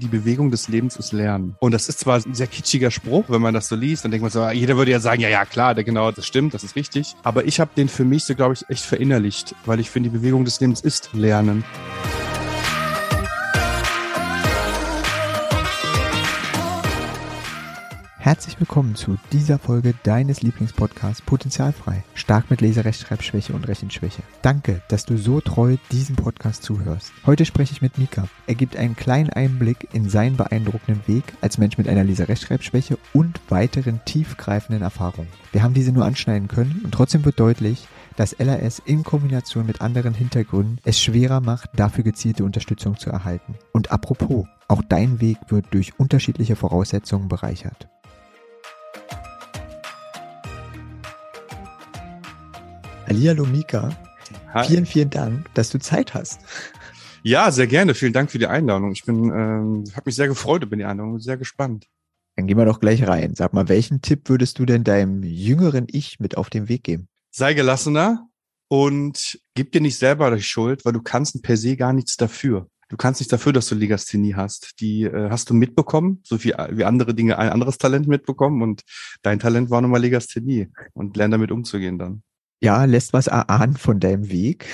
die Bewegung des Lebens ist Lernen. Und das ist zwar ein sehr kitschiger Spruch, wenn man das so liest, dann denkt man so, ah, jeder würde ja sagen, ja, ja, klar, genau, das stimmt, das ist richtig. Aber ich habe den für mich so, glaube ich, echt verinnerlicht, weil ich finde, die Bewegung des Lebens ist Lernen. Herzlich willkommen zu dieser Folge deines Lieblingspodcasts Potenzialfrei. Stark mit Leserechtschreibschwäche und Rechenschwäche. Danke, dass du so treu diesem Podcast zuhörst. Heute spreche ich mit Mika. Er gibt einen kleinen Einblick in seinen beeindruckenden Weg als Mensch mit einer Leserechtschreibschwäche und weiteren tiefgreifenden Erfahrungen. Wir haben diese nur anschneiden können und trotzdem wird deutlich, dass LRS in Kombination mit anderen Hintergründen es schwerer macht, dafür gezielte Unterstützung zu erhalten. Und apropos, auch dein Weg wird durch unterschiedliche Voraussetzungen bereichert. Hallihallo Mika. Hi. Vielen, vielen Dank, dass du Zeit hast. Ja, sehr gerne. Vielen Dank für die Einladung. Ich bin, ähm, habe mich sehr gefreut über die Einladung, sehr gespannt. Dann gehen wir doch gleich rein. Sag mal, welchen Tipp würdest du denn deinem jüngeren Ich mit auf den Weg geben? Sei gelassener und gib dir nicht selber die Schuld, weil du kannst per se gar nichts dafür. Du kannst nicht dafür, dass du Legasthenie hast. Die äh, hast du mitbekommen, so wie, wie andere Dinge ein anderes Talent mitbekommen und dein Talent war nun mal Legasthenie und lern damit umzugehen dann ja, lässt was erahnen von deinem Weg.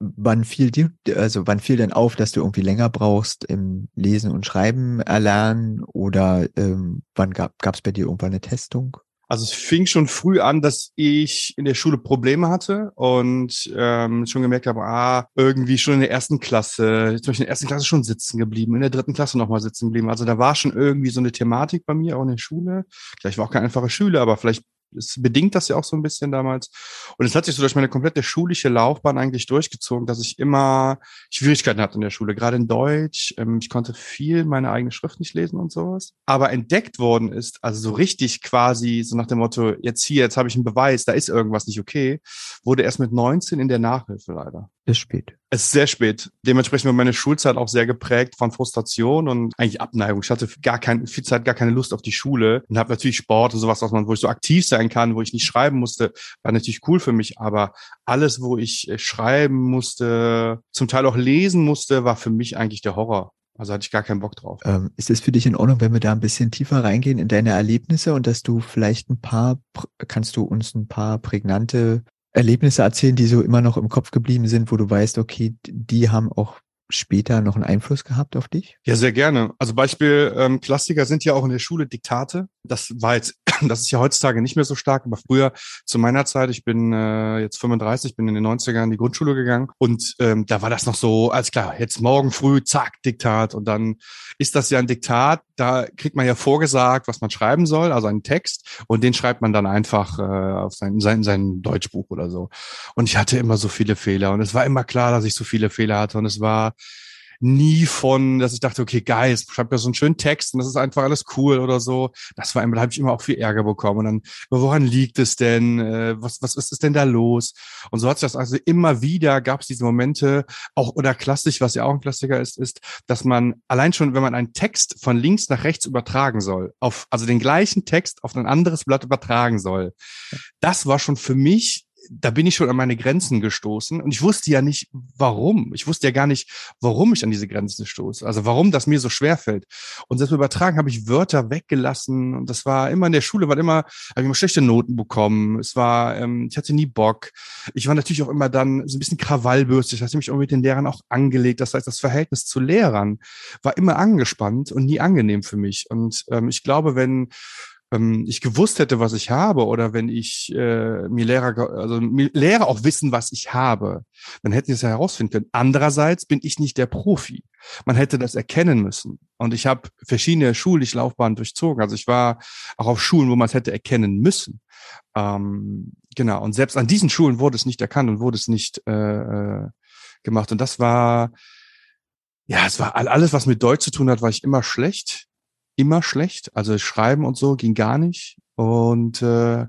Wann fiel dir, also wann fiel denn auf, dass du irgendwie länger brauchst im Lesen und Schreiben erlernen oder ähm, wann gab es bei dir irgendwann eine Testung? Also es fing schon früh an, dass ich in der Schule Probleme hatte und ähm, schon gemerkt habe, ah, irgendwie schon in der ersten Klasse, jetzt bin ich in der ersten Klasse schon sitzen geblieben, in der dritten Klasse nochmal sitzen geblieben. Also da war schon irgendwie so eine Thematik bei mir auch in der Schule. Vielleicht war auch keine einfache Schüler, aber vielleicht es bedingt das ja auch so ein bisschen damals. Und es hat sich so durch meine komplette schulische Laufbahn eigentlich durchgezogen, dass ich immer Schwierigkeiten hatte in der Schule, gerade in Deutsch. Ähm, ich konnte viel meine eigene Schrift nicht lesen und sowas. Aber entdeckt worden ist, also so richtig quasi so nach dem Motto, jetzt hier, jetzt habe ich einen Beweis, da ist irgendwas nicht okay, wurde erst mit 19 in der Nachhilfe leider. Ist spät. Es ist sehr spät. Dementsprechend war meine Schulzeit auch sehr geprägt von Frustration und eigentlich Abneigung. Ich hatte gar keine, viel Zeit gar keine Lust auf die Schule und habe natürlich Sport und sowas, was man, wo ich so aktiv sein kann, wo ich nicht schreiben musste, war natürlich cool für mich. Aber alles, wo ich äh, schreiben musste, zum Teil auch lesen musste, war für mich eigentlich der Horror. Also hatte ich gar keinen Bock drauf. Ähm, ist es für dich in Ordnung, wenn wir da ein bisschen tiefer reingehen in deine Erlebnisse und dass du vielleicht ein paar, kannst du uns ein paar prägnante Erlebnisse erzählen, die so immer noch im Kopf geblieben sind, wo du weißt, okay, die haben auch später noch einen Einfluss gehabt auf dich? Ja, sehr gerne. Also Beispiel ähm, Klassiker sind ja auch in der Schule Diktate. Das war jetzt, das ist ja heutzutage nicht mehr so stark, aber früher zu meiner Zeit, ich bin äh, jetzt 35, bin in den 90ern in die Grundschule gegangen und ähm, da war das noch so, als klar, jetzt morgen früh, zack, Diktat und dann ist das ja ein Diktat, da kriegt man ja vorgesagt, was man schreiben soll, also einen Text und den schreibt man dann einfach äh, auf sein, sein, sein Deutschbuch oder so. Und ich hatte immer so viele Fehler und es war immer klar, dass ich so viele Fehler hatte und es war nie von, dass ich dachte, okay, geil, ich schreibe ja so einen schönen Text und das ist einfach alles cool oder so. Das war immer, da habe ich immer auch viel Ärger bekommen. Und dann, woran liegt es denn? Äh, was, was ist denn da los? Und so hat sich das also immer wieder, gab es diese Momente, auch oder klassisch, was ja auch ein Klassiker ist, ist, dass man allein schon, wenn man einen Text von links nach rechts übertragen soll, auf, also den gleichen Text auf ein anderes Blatt übertragen soll, das war schon für mich da bin ich schon an meine Grenzen gestoßen und ich wusste ja nicht, warum. Ich wusste ja gar nicht, warum ich an diese Grenzen stoße. Also warum das mir so schwer fällt. Und selbst übertragen habe ich Wörter weggelassen und das war immer in der Schule, war immer, habe ich immer schlechte Noten bekommen. Es war, ähm, ich hatte nie Bock. Ich war natürlich auch immer dann so ein bisschen krawallbürstig. Das heißt, mich auch mit den Lehrern auch angelegt. Das heißt, das Verhältnis zu Lehrern war immer angespannt und nie angenehm für mich. Und ähm, ich glaube, wenn ähm, ich gewusst hätte, was ich habe, oder wenn ich äh, mir Lehrer, also mir Lehrer auch wissen, was ich habe, dann hätten sie es ja herausfinden können. Andererseits bin ich nicht der Profi. Man hätte das erkennen müssen. Und ich habe verschiedene schulische Laufbahnen durchzogen. Also ich war auch auf Schulen, wo man es hätte erkennen müssen. Ähm, genau. Und selbst an diesen Schulen wurde es nicht erkannt und wurde es nicht äh, äh gemacht. Und das war, ja, es war alles, was mit Deutsch zu tun hat, war ich immer schlecht immer schlecht. Also Schreiben und so ging gar nicht. Und äh,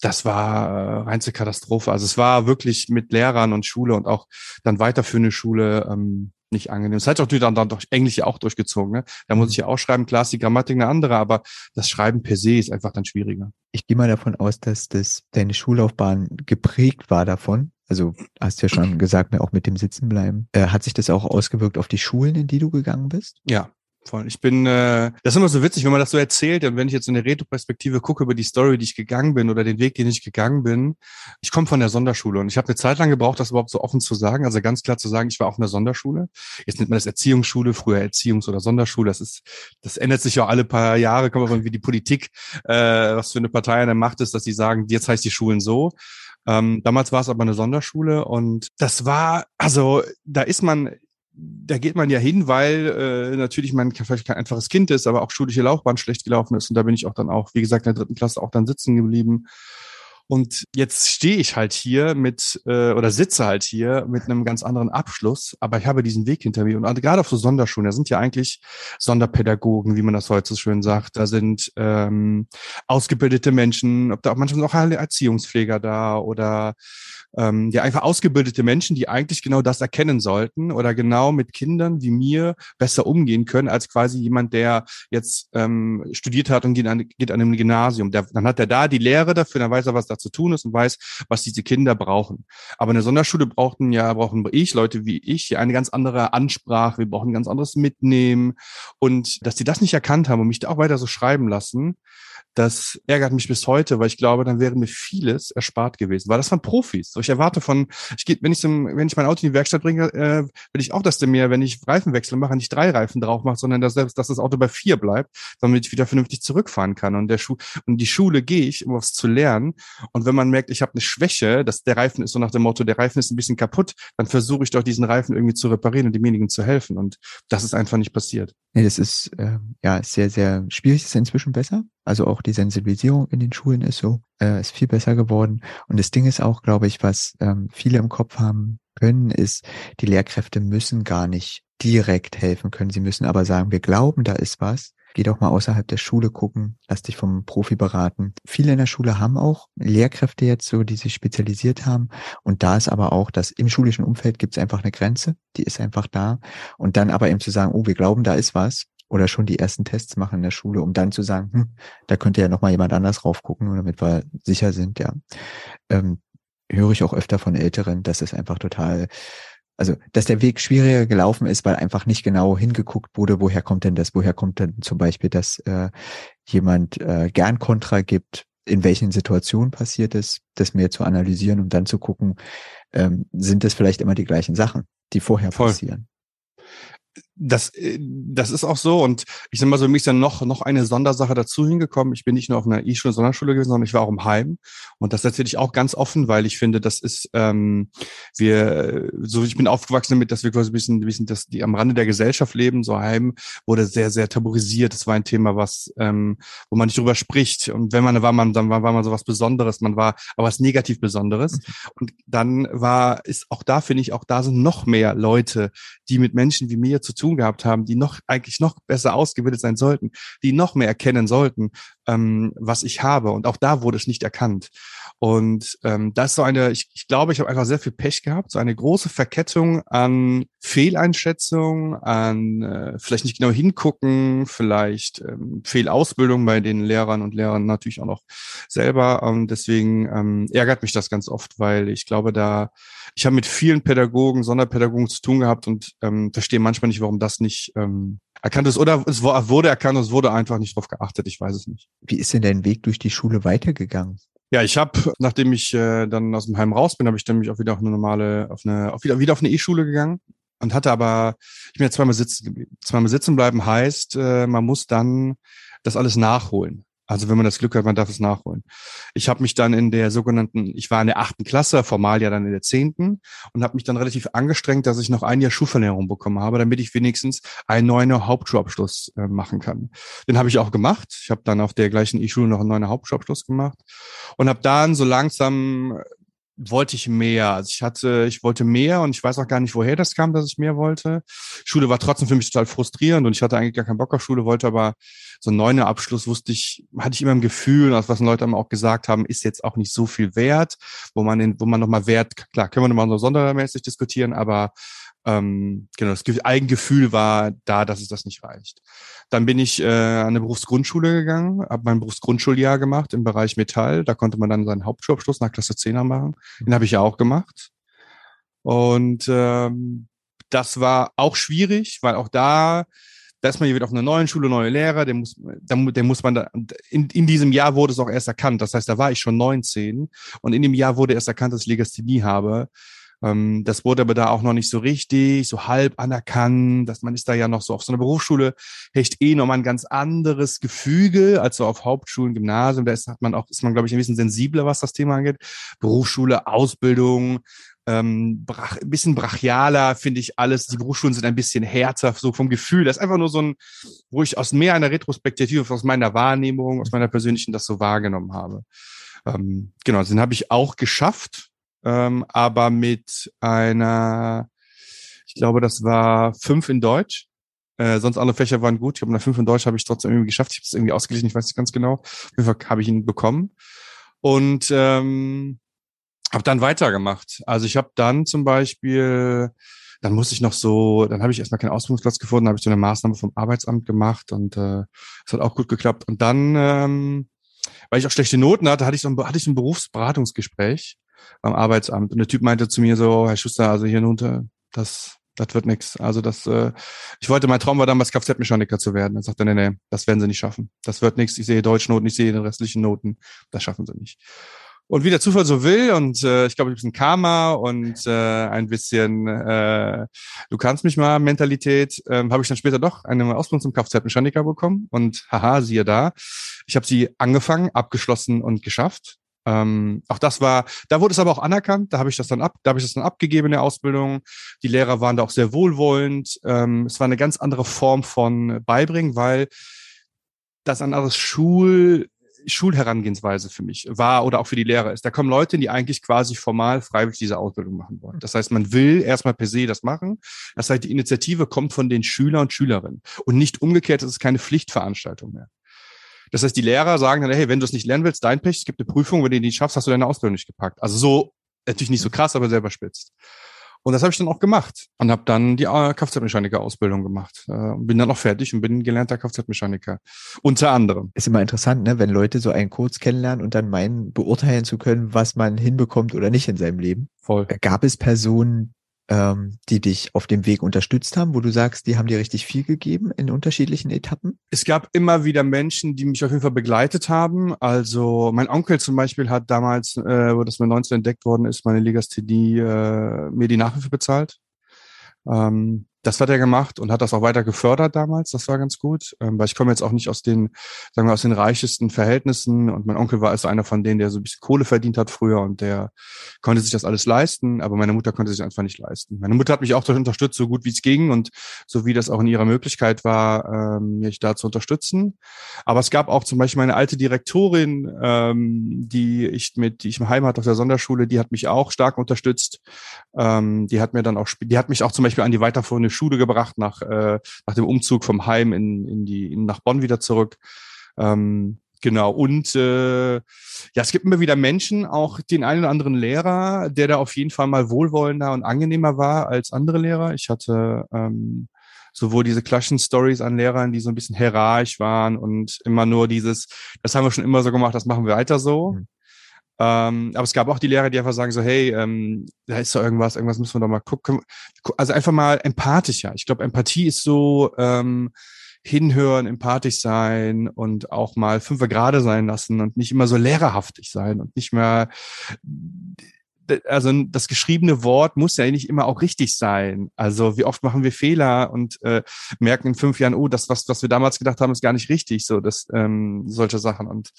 das war äh, reinste Katastrophe. Also es war wirklich mit Lehrern und Schule und auch dann weiterführende Schule ähm, nicht angenehm. Das hat auch dann, dann doch Englisch ja auch durchgezogen. Ne? Da muss ich ja auch schreiben, klar ist die Grammatik eine andere, aber das Schreiben per se ist einfach dann schwieriger. Ich gehe mal davon aus, dass das deine Schullaufbahn geprägt war davon. Also hast ja schon gesagt, ne, auch mit dem Sitzenbleiben. Äh, hat sich das auch ausgewirkt auf die Schulen, in die du gegangen bist? Ja, Voll. Ich bin, äh, das ist immer so witzig, wenn man das so erzählt und wenn ich jetzt in der Retroperspektive gucke über die Story, die ich gegangen bin oder den Weg, den ich gegangen bin. Ich komme von der Sonderschule und ich habe eine Zeit lang gebraucht, das überhaupt so offen zu sagen, also ganz klar zu sagen, ich war auf einer Sonderschule. Jetzt nennt man das Erziehungsschule, früher Erziehungs- oder Sonderschule. Das ist, das ändert sich ja alle paar Jahre, kommt aber wie die Politik, äh, was für eine Partei an der Macht ist, dass sie sagen, jetzt heißt die Schulen so. Ähm, damals war es aber eine Sonderschule und das war, also da ist man da geht man ja hin, weil äh, natürlich man vielleicht kein einfaches Kind ist, aber auch schulische Laufbahn schlecht gelaufen ist. Und da bin ich auch dann auch, wie gesagt, in der dritten Klasse auch dann sitzen geblieben. Und jetzt stehe ich halt hier mit äh, oder sitze halt hier mit einem ganz anderen Abschluss, aber ich habe diesen Weg hinter mir. Und gerade auf so Sonderschulen, da sind ja eigentlich Sonderpädagogen, wie man das heute so schön sagt. Da sind ähm, ausgebildete Menschen, ob da auch manchmal auch Erziehungspfleger da oder ähm, ja einfach ausgebildete Menschen, die eigentlich genau das erkennen sollten oder genau mit Kindern wie mir besser umgehen können als quasi jemand, der jetzt ähm, studiert hat und geht an, geht an einem Gymnasium. Der, dann hat er da die Lehre dafür, dann weiß er, was da zu tun ist und weiß, was diese Kinder brauchen. Aber eine Sonderschule brauchten ja, brauchen ich, Leute wie ich, eine ganz andere Ansprache, wir brauchen ein ganz anderes Mitnehmen. Und dass die das nicht erkannt haben und mich da auch weiter so schreiben lassen, das ärgert mich bis heute, weil ich glaube, dann wäre mir vieles erspart gewesen. Weil das waren Profis. So, ich erwarte von, ich gehe, wenn ich zum, wenn ich mein Auto in die Werkstatt bringe, äh, will ich auch, dass der mir, wenn ich Reifenwechsel mache, nicht drei Reifen drauf macht, sondern dass, dass das Auto bei vier bleibt, damit ich wieder vernünftig zurückfahren kann. Und der Schu und die Schule gehe ich, um was zu lernen. Und wenn man merkt, ich habe eine Schwäche, dass der Reifen ist so nach dem Motto, der Reifen ist ein bisschen kaputt, dann versuche ich doch diesen Reifen irgendwie zu reparieren und demjenigen zu helfen. Und das ist einfach nicht passiert. Nee, das ist äh, ja sehr, sehr schwierig. Ist inzwischen besser. Also auch die Sensibilisierung in den Schulen ist so, äh, ist viel besser geworden. Und das Ding ist auch, glaube ich, was ähm, viele im Kopf haben können, ist, die Lehrkräfte müssen gar nicht direkt helfen können. Sie müssen aber sagen, wir glauben, da ist was. Geh doch mal außerhalb der Schule gucken, lass dich vom Profi beraten. Viele in der Schule haben auch Lehrkräfte jetzt so, die sich spezialisiert haben. Und da ist aber auch, dass im schulischen Umfeld gibt es einfach eine Grenze, die ist einfach da. Und dann aber eben zu sagen, oh, wir glauben, da ist was, oder schon die ersten Tests machen in der Schule, um dann zu sagen, hm, da könnte ja noch mal jemand anders raufgucken, damit wir sicher sind, ja. Ähm, höre ich auch öfter von Älteren, dass es einfach total, also dass der Weg schwieriger gelaufen ist, weil einfach nicht genau hingeguckt wurde, woher kommt denn das, woher kommt denn zum Beispiel, dass äh, jemand äh, gern Kontra gibt, in welchen Situationen passiert ist, das mehr zu analysieren und um dann zu gucken, ähm, sind es vielleicht immer die gleichen Sachen, die vorher Voll. passieren das, äh, das ist auch so. Und ich sag mal so, für mich ist dann noch, noch eine Sondersache dazu hingekommen. Ich bin nicht nur auf einer E-Schule, Sonderschule gewesen, sondern ich war auch im Heim. Und das erzähle ich auch ganz offen, weil ich finde, das ist, ähm, wir, so ich bin aufgewachsen damit, dass wir quasi ein bisschen, ein bisschen das, die am Rande der Gesellschaft leben. So Heim wurde sehr, sehr tabuisiert. Das war ein Thema, was, ähm, wo man nicht drüber spricht. Und wenn man war, man, dann war, war man so was Besonderes. Man war aber was negativ Besonderes. Mhm. Und dann war, ist auch da, finde ich, auch da sind noch mehr Leute, die mit Menschen wie mir zu tun gehabt haben, die noch eigentlich noch besser ausgebildet sein sollten, die noch mehr erkennen sollten, ähm, was ich habe. Und auch da wurde es nicht erkannt. Und ähm, das ist so eine, ich, ich glaube, ich habe einfach sehr viel Pech gehabt, so eine große Verkettung an Fehleinschätzung, an äh, vielleicht nicht genau hingucken, vielleicht ähm, Fehlausbildung bei den Lehrern und Lehrern natürlich auch noch selber. Und deswegen ähm, ärgert mich das ganz oft, weil ich glaube, da ich habe mit vielen Pädagogen, Sonderpädagogen zu tun gehabt und ähm, verstehe manchmal nicht, warum das nicht ähm, erkannt ist. Oder es wurde erkannt und es wurde einfach nicht drauf geachtet. Ich weiß es nicht. Wie ist denn dein Weg durch die Schule weitergegangen? Ja, ich habe, nachdem ich äh, dann aus dem Heim raus bin, habe ich dann mich auch wieder auf eine normale, auf eine, auf wieder, wieder auf eine E-Schule gegangen und hatte aber, ich bin ja zweimal sitzen geblieben. Zweimal sitzen bleiben heißt, äh, man muss dann das alles nachholen. Also wenn man das Glück hat, man darf es nachholen. Ich habe mich dann in der sogenannten, ich war in der achten Klasse, formal ja dann in der zehnten und habe mich dann relativ angestrengt, dass ich noch ein Jahr Schulverlängerung bekommen habe, damit ich wenigstens einen neuen Hauptschulabschluss äh, machen kann. Den habe ich auch gemacht. Ich habe dann auf der gleichen E-Schule noch einen neuen Hauptschulabschluss gemacht und habe dann so langsam wollte ich mehr. Also ich hatte, ich wollte mehr und ich weiß auch gar nicht, woher das kam, dass ich mehr wollte. Schule war trotzdem für mich total frustrierend und ich hatte eigentlich gar keinen Bock auf Schule, wollte aber so ein neuner Abschluss wusste ich, hatte ich immer ein Gefühl, was Leute auch gesagt haben, ist jetzt auch nicht so viel wert, wo man den, wo man nochmal Wert, klar, können wir nochmal so sondermäßig diskutieren, aber ähm, genau, das Eigengefühl war da, dass es das nicht reicht. Dann bin ich äh, an eine Berufsgrundschule gegangen, habe mein Berufsgrundschuljahr gemacht im Bereich Metall. Da konnte man dann seinen Hauptschulabschluss nach Klasse 10er machen. Den habe ich ja auch gemacht. Und ähm, das war auch schwierig, weil auch da da ist man hier wieder auf einer neuen Schule, neue Lehrer, der muss, der, muss man da, in, in diesem Jahr wurde es auch erst erkannt. Das heißt, da war ich schon 19 und in dem Jahr wurde erst erkannt, dass ich Legasthenie habe. Ähm, das wurde aber da auch noch nicht so richtig, so halb anerkannt, dass man ist da ja noch so auf so einer Berufsschule, hecht eh nochmal ein ganz anderes Gefüge als so auf Hauptschulen, Gymnasium. Da ist, hat man auch, ist man, glaube ich, ein bisschen sensibler, was das Thema angeht. Berufsschule, Ausbildung, ähm, brach, ein bisschen brachialer, finde ich alles. Die Berufsschulen sind ein bisschen härter, so vom Gefühl. Das ist einfach nur so ein, wo ich aus mehr einer Retrospektive, aus meiner Wahrnehmung, aus meiner persönlichen das so wahrgenommen habe. Ähm, genau, den habe ich auch geschafft ähm, aber mit einer, ich glaube, das war fünf in Deutsch. Äh, sonst alle Fächer waren gut. Ich habe eine fünf in Deutsch habe ich trotzdem irgendwie geschafft. Ich habe es irgendwie ausgeglichen, ich weiß nicht ganz genau. Auf jeden Fall habe ich ihn bekommen. Und ähm, habe dann weitergemacht. Also ich habe dann zum Beispiel, dann musste ich noch so, dann habe ich erstmal keinen Ausbildungsplatz gefunden, habe ich so eine Maßnahme vom Arbeitsamt gemacht und äh, es hat auch gut geklappt. Und dann, ähm, weil ich auch schlechte Noten hatte, hatte ich so ein, hatte ich so ein Berufsberatungsgespräch beim Arbeitsamt. Und der Typ meinte zu mir so, Herr Schuster, also hier runter, das, das wird nix. Also das, äh, ich wollte, mein Traum war damals Kfz-Mechaniker zu werden. Dann sagte er, nee, nee, das werden sie nicht schaffen. Das wird nichts. Ich sehe Deutschnoten, ich sehe den restlichen Noten. Das schaffen sie nicht. Und wie der Zufall so will, und äh, ich glaube, ein bisschen Karma und äh, ein bisschen äh, du kannst mich mal Mentalität, äh, habe ich dann später doch eine Ausbildung zum Kfz-Mechaniker bekommen. Und haha, siehe da, ich habe sie angefangen, abgeschlossen und geschafft. Ähm, auch das war, da wurde es aber auch anerkannt. Da habe ich das dann ab, da habe ich das dann abgegeben in der Ausbildung. Die Lehrer waren da auch sehr wohlwollend. Ähm, es war eine ganz andere Form von Beibringen, weil das ein anderes Schul Schulherangehensweise für mich war oder auch für die Lehrer ist. Da kommen Leute, die eigentlich quasi formal freiwillig diese Ausbildung machen wollen. Das heißt, man will erstmal per se das machen. Das heißt, die Initiative kommt von den Schülern und Schülerinnen und nicht umgekehrt, es ist keine Pflichtveranstaltung mehr. Das heißt, die Lehrer sagen dann, hey, wenn du es nicht lernen willst, dein Pech, es gibt eine Prüfung, wenn du die nicht schaffst, hast du deine Ausbildung nicht gepackt. Also so, natürlich nicht so krass, aber selber spitzt. Und das habe ich dann auch gemacht und habe dann die äh, Kfz-Mechaniker-Ausbildung gemacht. Äh, bin dann auch fertig und bin gelernter Kfz-Mechaniker. Unter anderem. Ist immer interessant, ne? wenn Leute so einen kurz kennenlernen und dann meinen, beurteilen zu können, was man hinbekommt oder nicht in seinem Leben. Voll. Gab es Personen, ähm, die dich auf dem Weg unterstützt haben, wo du sagst, die haben dir richtig viel gegeben in unterschiedlichen Etappen? Es gab immer wieder Menschen, die mich auf jeden Fall begleitet haben. Also mein Onkel zum Beispiel hat damals, äh, wo das mit 19 entdeckt worden ist, meine Legasthenie, äh, mir die Nachhilfe bezahlt. Ähm, das hat er gemacht und hat das auch weiter gefördert damals. Das war ganz gut, ähm, weil ich komme jetzt auch nicht aus den, sagen wir, aus den reichesten Verhältnissen und mein Onkel war also einer von denen, der so ein bisschen Kohle verdient hat früher und der konnte sich das alles leisten, aber meine Mutter konnte sich einfach nicht leisten. Meine Mutter hat mich auch unterstützt, so gut wie es ging und so wie das auch in ihrer Möglichkeit war, ähm, mich da zu unterstützen. Aber es gab auch zum Beispiel meine alte Direktorin, ähm, die ich mit, die ich im Heim hatte auf der Sonderschule, die hat mich auch stark unterstützt. Ähm, die hat mir dann auch, die hat mich auch zum Beispiel an die weiterführende Schule gebracht, nach, äh, nach dem Umzug vom Heim in, in die, in, nach Bonn wieder zurück. Ähm, genau. Und äh, ja, es gibt immer wieder Menschen, auch den einen oder anderen Lehrer, der da auf jeden Fall mal wohlwollender und angenehmer war als andere Lehrer. Ich hatte ähm, sowohl diese Klaschen-Stories an Lehrern, die so ein bisschen hierarchisch waren und immer nur dieses, das haben wir schon immer so gemacht, das machen wir weiter so. Mhm. Ähm, aber es gab auch die Lehrer, die einfach sagen so, hey, ähm, da ist doch irgendwas, irgendwas müssen wir doch mal gucken. Also einfach mal empathischer. Ich glaube, Empathie ist so ähm, hinhören, empathisch sein und auch mal fünfer gerade sein lassen und nicht immer so lehrerhaftig sein und nicht mehr also das geschriebene Wort muss ja nicht immer auch richtig sein. Also wie oft machen wir Fehler und äh, merken in fünf Jahren, oh, das, was, was wir damals gedacht haben, ist gar nicht richtig. So, das ähm, solche Sachen. Und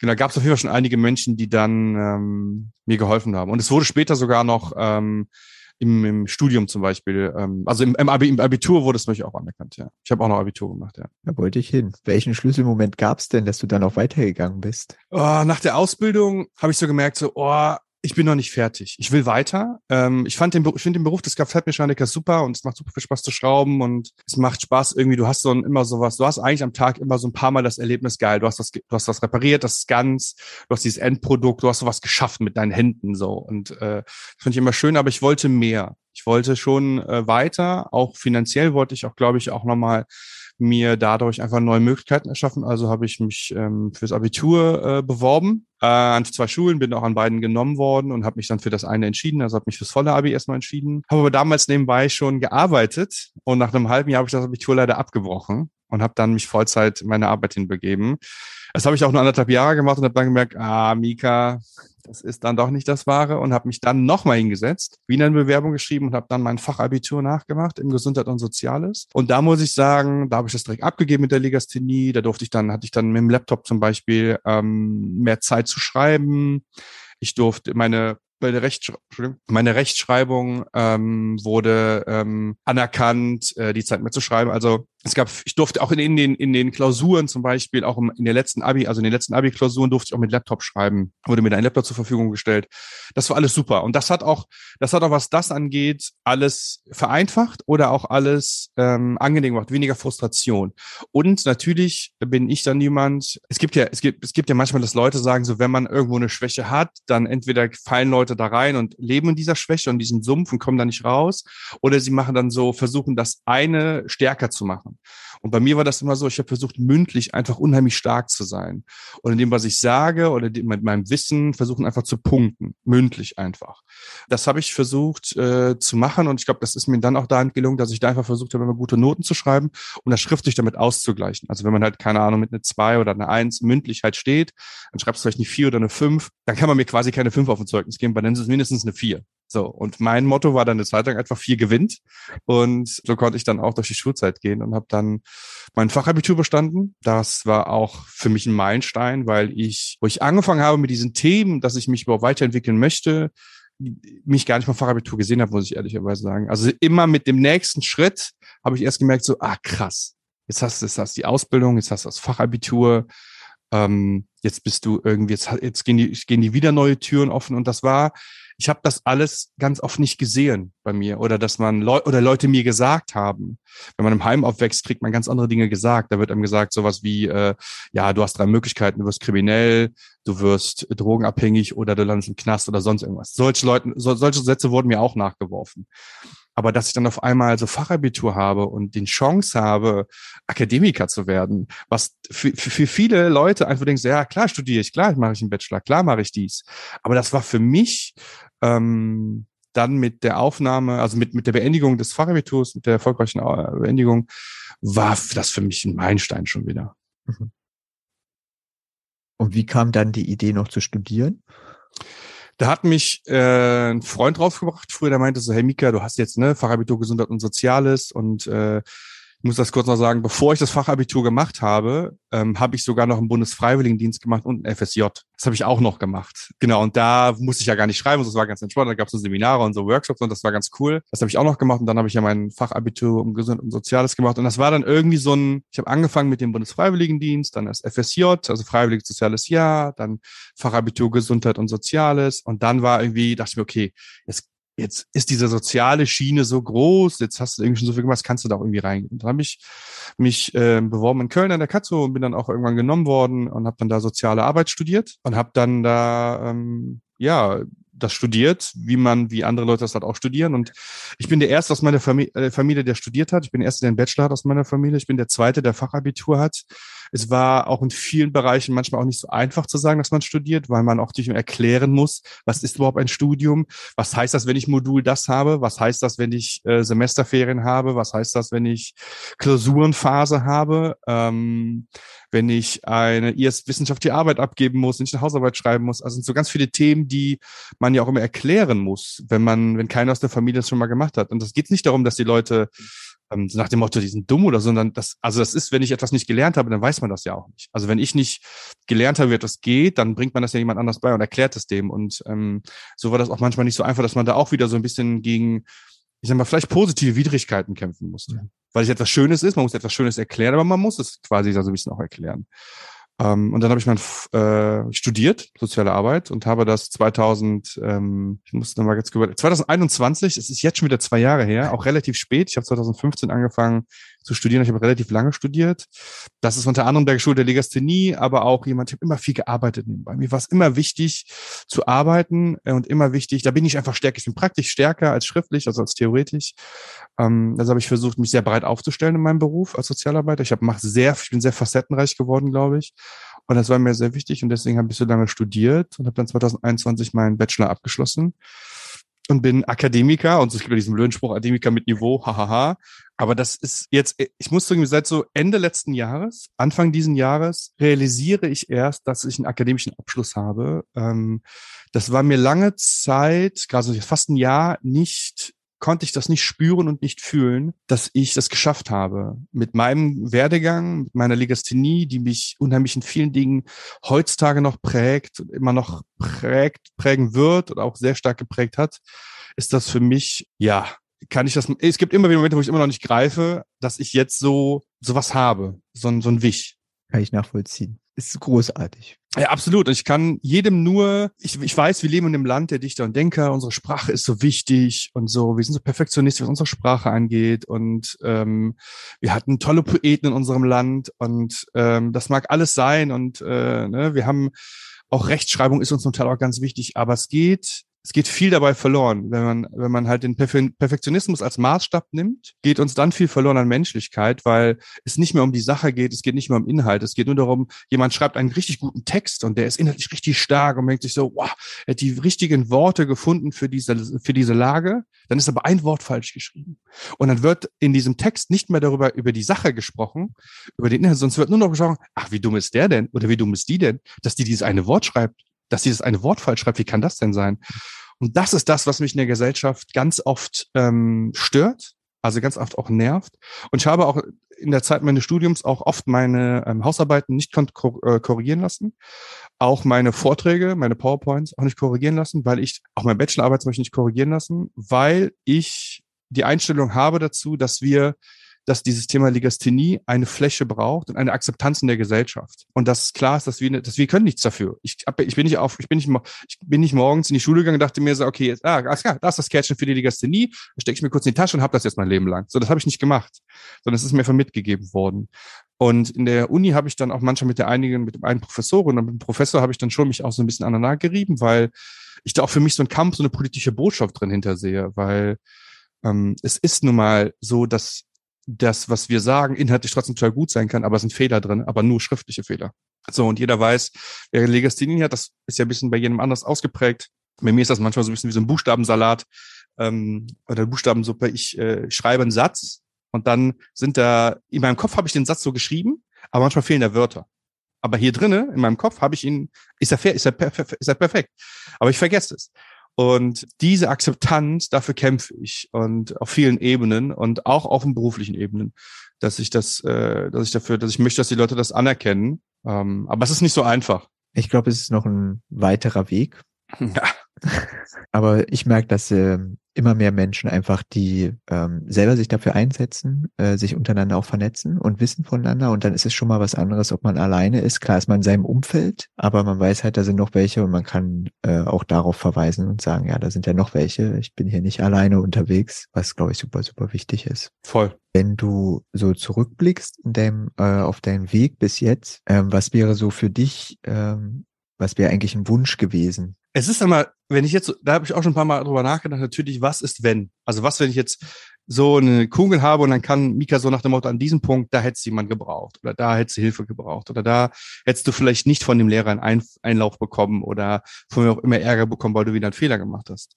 genau, gab es auf jeden Fall schon einige Menschen, die dann ähm, mir geholfen haben. Und es wurde später sogar noch ähm, im, im Studium zum Beispiel, ähm, also im, im, Abitur wurde es natürlich auch anerkannt, ja. Ich habe auch noch Abitur gemacht, ja. Da wollte ich hin. Welchen Schlüsselmoment gab es denn, dass du dann auch weitergegangen bist? Oh, nach der Ausbildung habe ich so gemerkt, so, oh, ich bin noch nicht fertig. Ich will weiter. Ähm, ich fand den, ich finde den Beruf des Kfz-Mechanikers super und es macht super viel Spaß zu schrauben und es macht Spaß irgendwie. Du hast so ein, immer sowas. Du hast eigentlich am Tag immer so ein paar Mal das Erlebnis geil. Du hast das, du hast das repariert, das ist ganz, du hast dieses Endprodukt, du hast sowas geschaffen mit deinen Händen so und äh, das finde ich immer schön. Aber ich wollte mehr. Ich wollte schon äh, weiter. Auch finanziell wollte ich auch, glaube ich, auch nochmal mir dadurch einfach neue Möglichkeiten erschaffen. Also habe ich mich ähm, fürs Abitur äh, beworben äh, an zwei Schulen, bin auch an beiden genommen worden und habe mich dann für das eine entschieden. Also habe mich fürs volle Abi erstmal entschieden. Habe aber damals nebenbei schon gearbeitet und nach einem halben Jahr habe ich das Abitur leider abgebrochen und habe dann mich Vollzeit in meine Arbeit hinbegeben. Das habe ich auch nur anderthalb Jahre gemacht und habe dann gemerkt, ah, Mika, das ist dann doch nicht das Wahre und habe mich dann nochmal hingesetzt, wieder eine Bewerbung geschrieben und habe dann mein Fachabitur nachgemacht im Gesundheit und Soziales. Und da muss ich sagen, da habe ich das direkt abgegeben mit der Legasthenie. Da durfte ich dann, hatte ich dann mit dem Laptop zum Beispiel ähm, mehr Zeit zu schreiben. Ich durfte meine meine, Rechtsch meine Rechtschreibung ähm, wurde ähm, anerkannt, äh, die Zeit mehr zu schreiben. Also es gab, ich durfte auch in, in, den, in den Klausuren zum Beispiel, auch in der letzten Abi, also in den letzten Abi-Klausuren durfte ich auch mit Laptop schreiben, wurde mir da ein Laptop zur Verfügung gestellt. Das war alles super. Und das hat auch, das hat auch, was das angeht, alles vereinfacht oder auch alles ähm, angenehm gemacht, weniger Frustration. Und natürlich bin ich dann jemand, es gibt ja, es gibt, es gibt ja manchmal, dass Leute sagen, so wenn man irgendwo eine Schwäche hat, dann entweder fallen Leute da rein und leben in dieser Schwäche und diesem Sumpf und kommen da nicht raus, oder sie machen dann so, versuchen das eine stärker zu machen machen. Und bei mir war das immer so, ich habe versucht, mündlich einfach unheimlich stark zu sein. Und in dem, was ich sage oder mit meinem Wissen, versuchen einfach zu punkten, mündlich einfach. Das habe ich versucht äh, zu machen und ich glaube, das ist mir dann auch dahin gelungen, dass ich da einfach versucht habe, immer gute Noten zu schreiben und das schriftlich damit auszugleichen. Also wenn man halt, keine Ahnung, mit einer zwei oder einer eins mündlich halt steht, dann schreibst du vielleicht eine vier oder eine fünf, dann kann man mir quasi keine fünf auf ein Zeugnis geben, weil dann ist es mindestens eine vier. So, und mein Motto war dann eine Zeit lang einfach vier gewinnt. Und so konnte ich dann auch durch die Schulzeit gehen und habe dann mein Fachabitur bestanden. Das war auch für mich ein Meilenstein, weil ich, wo ich angefangen habe mit diesen Themen, dass ich mich überhaupt weiterentwickeln möchte, mich gar nicht mal Fachabitur gesehen habe, muss ich ehrlicherweise sagen. Also immer mit dem nächsten Schritt habe ich erst gemerkt, so, ah krass, jetzt hast du jetzt hast die Ausbildung, jetzt hast du das Fachabitur, ähm, jetzt bist du irgendwie, jetzt, jetzt gehen, die, gehen die wieder neue Türen offen und das war ich habe das alles ganz oft nicht gesehen bei mir oder dass man Leu oder Leute mir gesagt haben. Wenn man im Heim aufwächst, kriegt man ganz andere Dinge gesagt. Da wird einem gesagt sowas wie, äh, ja, du hast drei Möglichkeiten, du wirst kriminell, du wirst drogenabhängig oder du landest im Knast oder sonst irgendwas. Solche Leute, so, solche Sätze wurden mir auch nachgeworfen. Aber dass ich dann auf einmal so Fachabitur habe und den Chance habe, Akademiker zu werden, was für, für, viele Leute einfach denken, ja, klar studiere ich, klar mache ich einen Bachelor, klar mache ich dies. Aber das war für mich ähm, dann mit der Aufnahme, also mit, mit der Beendigung des Fachabiturs, mit der erfolgreichen äh, Beendigung, war das für mich ein Meilenstein schon wieder. Mhm. Und wie kam dann die Idee noch zu studieren? Da hat mich äh, ein Freund draufgebracht früher, der meinte so, hey Mika, du hast jetzt ne Fachabitur Gesundheit und Soziales und äh, ich muss das kurz noch sagen, bevor ich das Fachabitur gemacht habe, ähm, habe ich sogar noch einen Bundesfreiwilligendienst gemacht und ein FSJ. Das habe ich auch noch gemacht. Genau, und da musste ich ja gar nicht schreiben, das war ganz entspannt. Da gab es so Seminare und so Workshops und das war ganz cool. Das habe ich auch noch gemacht und dann habe ich ja mein Fachabitur um Gesundheit und Soziales gemacht. Und das war dann irgendwie so ein, ich habe angefangen mit dem Bundesfreiwilligendienst, dann das FSJ, also Freiwilliges Soziales Jahr, dann Fachabitur Gesundheit und Soziales und dann war irgendwie, dachte ich mir, okay, jetzt jetzt ist diese soziale Schiene so groß, jetzt hast du irgendwie schon so viel gemacht, kannst du da auch irgendwie reingehen. Dann habe ich mich äh, beworben in Köln an der Katzo und bin dann auch irgendwann genommen worden und habe dann da soziale Arbeit studiert und habe dann da ähm, ja das studiert, wie man, wie andere Leute das halt auch studieren. Und ich bin der Erste aus meiner Familie, äh, Familie der studiert hat. Ich bin der Erste, der einen Bachelor hat aus meiner Familie. Ich bin der Zweite, der Fachabitur hat. Es war auch in vielen Bereichen manchmal auch nicht so einfach zu sagen, dass man studiert, weil man auch natürlich erklären muss, was ist überhaupt ein Studium? Was heißt das, wenn ich Modul das habe? Was heißt das, wenn ich äh, Semesterferien habe? Was heißt das, wenn ich Klausurenphase habe? Ähm, wenn ich eine IS wissenschaftliche Arbeit abgeben muss, wenn ich eine Hausarbeit schreiben muss. Also sind so ganz viele Themen, die man ja auch immer erklären muss, wenn man, wenn keiner aus der Familie das schon mal gemacht hat. Und das geht nicht darum, dass die Leute ähm, nach dem Motto, die sind dumm oder so, sondern das, also das ist, wenn ich etwas nicht gelernt habe, dann weiß man das ja auch nicht. Also wenn ich nicht gelernt habe, wie etwas geht, dann bringt man das ja jemand anders bei und erklärt es dem. Und ähm, so war das auch manchmal nicht so einfach, dass man da auch wieder so ein bisschen gegen, ich sag mal, vielleicht positive Widrigkeiten kämpfen musste. Weil es etwas Schönes ist, man muss etwas Schönes erklären, aber man muss es quasi so ein bisschen auch erklären. Ähm, und dann habe ich mein äh, studiert, soziale Arbeit, und habe das 2000, ähm, ich muss nochmal jetzt über 2021, es ist jetzt schon wieder zwei Jahre her, auch relativ spät. Ich habe 2015 angefangen, zu studieren. Ich habe relativ lange studiert. Das ist unter anderem der Schule der Legasthenie, aber auch jemand, ich habe immer viel gearbeitet nebenbei. Mir war es immer wichtig zu arbeiten und immer wichtig, da bin ich einfach stärker. Ich bin praktisch stärker als schriftlich, also als theoretisch. Ähm, also habe ich versucht, mich sehr breit aufzustellen in meinem Beruf als Sozialarbeiter. Ich habe mache sehr, ich bin sehr facettenreich geworden, glaube ich. Und das war mir sehr wichtig und deswegen habe ich so lange studiert und habe dann 2021 meinen Bachelor abgeschlossen und bin Akademiker und es gibt ja diesen blöden Spruch, Akademiker mit Niveau, hahaha. Aber das ist jetzt, ich muss sagen, seit so Ende letzten Jahres, Anfang diesen Jahres, realisiere ich erst, dass ich einen akademischen Abschluss habe. Ähm, das war mir lange Zeit, gerade so fast ein Jahr, nicht konnte ich das nicht spüren und nicht fühlen, dass ich das geschafft habe. Mit meinem Werdegang, mit meiner Legasthenie, die mich unheimlich in vielen Dingen heutzutage noch prägt und immer noch prägt, prägen wird oder auch sehr stark geprägt hat, ist das für mich, ja, kann ich das, es gibt immer wieder Momente, wo ich immer noch nicht greife, dass ich jetzt so, sowas habe, so so ein Wich. Kann ich nachvollziehen. Ist großartig. Ja, absolut. Ich kann jedem nur, ich, ich weiß, wir leben in einem Land der Dichter und Denker, unsere Sprache ist so wichtig und so, wir sind so perfektionistisch, was unsere Sprache angeht. Und ähm, wir hatten tolle Poeten in unserem Land. Und ähm, das mag alles sein. Und äh, ne, wir haben auch Rechtschreibung ist uns zum Teil auch ganz wichtig, aber es geht es geht viel dabei verloren. Wenn man, wenn man halt den Perfektionismus als Maßstab nimmt, geht uns dann viel verloren an Menschlichkeit, weil es nicht mehr um die Sache geht, es geht nicht mehr um Inhalt, es geht nur darum, jemand schreibt einen richtig guten Text und der ist inhaltlich richtig stark und denkt sich so, wow, er hat die richtigen Worte gefunden für diese, für diese Lage, dann ist aber ein Wort falsch geschrieben. Und dann wird in diesem Text nicht mehr darüber, über die Sache gesprochen, über den Inhalt, sonst wird nur noch gesprochen, ach, wie dumm ist der denn? Oder wie dumm ist die denn, dass die dieses eine Wort schreibt? Dass sie das eine Wort falsch schreibt. Wie kann das denn sein? Und das ist das, was mich in der Gesellschaft ganz oft ähm, stört, also ganz oft auch nervt. Und ich habe auch in der Zeit meines Studiums auch oft meine ähm, Hausarbeiten nicht äh, korrigieren lassen. Auch meine Vorträge, meine PowerPoints auch nicht korrigieren lassen, weil ich, auch meine Bachelorarbeit zum Beispiel nicht korrigieren lassen, weil ich die Einstellung habe dazu, dass wir dass dieses Thema Legasthenie eine Fläche braucht und eine Akzeptanz in der Gesellschaft. Und dass klar ist, dass wir, dass wir können nichts dafür. Ich, ich bin nicht auf, ich bin nicht, ich bin nicht morgens in die Schule gegangen und dachte mir so, okay, jetzt, ah, ja, da ist das Kärtchen für die Legasthenie, stecke ich mir kurz in die Tasche und habe das jetzt mein Leben lang. So, das habe ich nicht gemacht, sondern es ist mir von mitgegeben worden. Und in der Uni habe ich dann auch manchmal mit der einigen, mit dem einen Professor und mit dem Professor habe ich dann schon mich auch so ein bisschen aneinander gerieben, weil ich da auch für mich so ein Kampf, so eine politische Botschaft drin hintersehe, weil ähm, es ist nun mal so, dass das, was wir sagen, inhaltlich trotzdem total gut sein kann, aber es sind Fehler drin, aber nur schriftliche Fehler. So, und jeder weiß, wer Legasthenie hat, das ist ja ein bisschen bei jedem anders ausgeprägt. Bei mir ist das manchmal so ein bisschen wie so ein Buchstabensalat ähm, oder Buchstabensuppe. Ich äh, schreibe einen Satz und dann sind da, in meinem Kopf habe ich den Satz so geschrieben, aber manchmal fehlen da Wörter. Aber hier drinnen, in meinem Kopf, habe ich ihn, ist er, fair, ist, er perfekt, ist er perfekt. Aber ich vergesse es. Und diese Akzeptanz, dafür kämpfe ich und auf vielen Ebenen und auch auf den beruflichen Ebenen, dass ich das, äh, dass ich dafür, dass ich möchte, dass die Leute das anerkennen. Ähm, aber es ist nicht so einfach. Ich glaube, es ist noch ein weiterer Weg. Ja. Aber ich merke, dass äh, immer mehr Menschen einfach, die ähm, selber sich dafür einsetzen, äh, sich untereinander auch vernetzen und wissen voneinander. Und dann ist es schon mal was anderes, ob man alleine ist. Klar ist man in seinem Umfeld, aber man weiß halt, da sind noch welche und man kann äh, auch darauf verweisen und sagen, ja, da sind ja noch welche. Ich bin hier nicht alleine unterwegs, was, glaube ich, super, super wichtig ist. Voll. Wenn du so zurückblickst in deinem, äh, auf deinen Weg bis jetzt, ähm, was wäre so für dich, ähm, was wäre eigentlich ein Wunsch gewesen, es ist einmal, wenn ich jetzt, da habe ich auch schon ein paar Mal drüber nachgedacht, natürlich, was ist wenn? Also was, wenn ich jetzt so eine Kugel habe und dann kann Mika so nach dem Motto, an diesem Punkt, da hättest du jemand gebraucht oder da hättest du Hilfe gebraucht oder da hättest du vielleicht nicht von dem Lehrer einen Einlauf bekommen oder von mir auch immer Ärger bekommen, weil du wieder einen Fehler gemacht hast.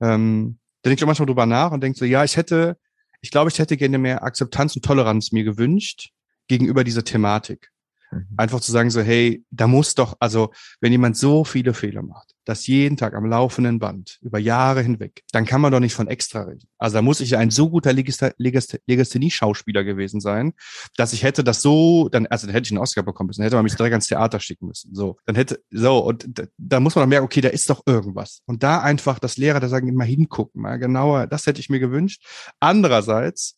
Ähm, da denke ich auch manchmal drüber nach und denke so, ja, ich hätte, ich glaube, ich hätte gerne mehr Akzeptanz und Toleranz mir gewünscht gegenüber dieser Thematik. Mhm. Einfach zu sagen so, hey, da muss doch, also wenn jemand so viele Fehler macht, das jeden Tag am laufenden Band, über Jahre hinweg, dann kann man doch nicht von extra reden. Also da muss ich ein so guter Legasthenie-Schauspieler gewesen sein, dass ich hätte das so, dann, also dann hätte ich einen Oscar bekommen müssen, dann hätte man mich direkt ans Theater schicken müssen. So, dann hätte, so, und da muss man doch merken, okay, da ist doch irgendwas. Und da einfach das Lehrer, da sagen, immer hingucken, mal genauer, das hätte ich mir gewünscht. Andererseits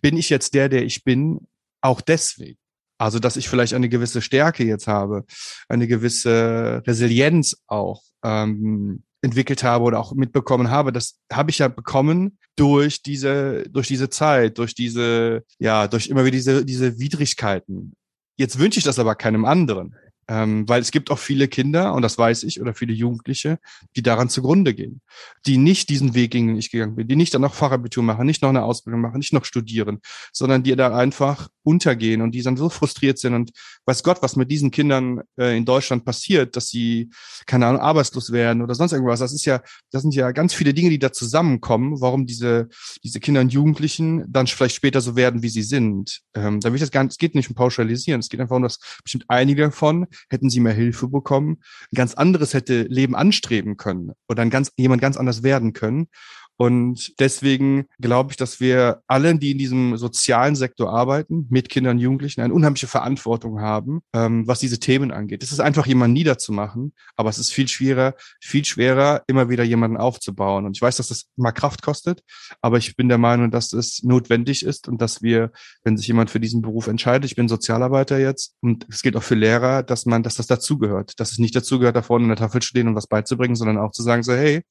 bin ich jetzt der, der ich bin, auch deswegen. Also, dass ich vielleicht eine gewisse Stärke jetzt habe, eine gewisse Resilienz auch, ähm, entwickelt habe oder auch mitbekommen habe, das habe ich ja bekommen durch diese, durch diese Zeit, durch diese, ja, durch immer wieder diese, diese Widrigkeiten. Jetzt wünsche ich das aber keinem anderen. Ähm, weil es gibt auch viele Kinder, und das weiß ich, oder viele Jugendliche, die daran zugrunde gehen, die nicht diesen Weg gingen, den ich gegangen bin, die nicht dann noch Fachabitur machen, nicht noch eine Ausbildung machen, nicht noch studieren, sondern die da einfach untergehen und die dann so frustriert sind und weiß Gott, was mit diesen Kindern äh, in Deutschland passiert, dass sie, keine Ahnung, arbeitslos werden oder sonst irgendwas. Das ist ja, das sind ja ganz viele Dinge, die da zusammenkommen, warum diese, diese Kinder und Jugendlichen dann vielleicht später so werden, wie sie sind. Ähm, da will ich das gar nicht, es geht nicht um pauschalisieren, es geht einfach um, dass bestimmt einige davon hätten sie mehr Hilfe bekommen, ein ganz anderes hätte Leben anstreben können oder ein ganz, jemand ganz anders werden können. Und deswegen glaube ich, dass wir alle, die in diesem sozialen Sektor arbeiten, mit Kindern und Jugendlichen, eine unheimliche Verantwortung haben, ähm, was diese Themen angeht. Es ist einfach, jemanden niederzumachen, aber es ist viel schwerer, viel schwerer, immer wieder jemanden aufzubauen. Und ich weiß, dass das mal Kraft kostet, aber ich bin der Meinung, dass es notwendig ist und dass wir, wenn sich jemand für diesen Beruf entscheidet, ich bin Sozialarbeiter jetzt und es gilt auch für Lehrer, dass man, dass das dazugehört, dass es nicht dazugehört, da vorne in der Tafel stehen und was beizubringen, sondern auch zu sagen so, hey,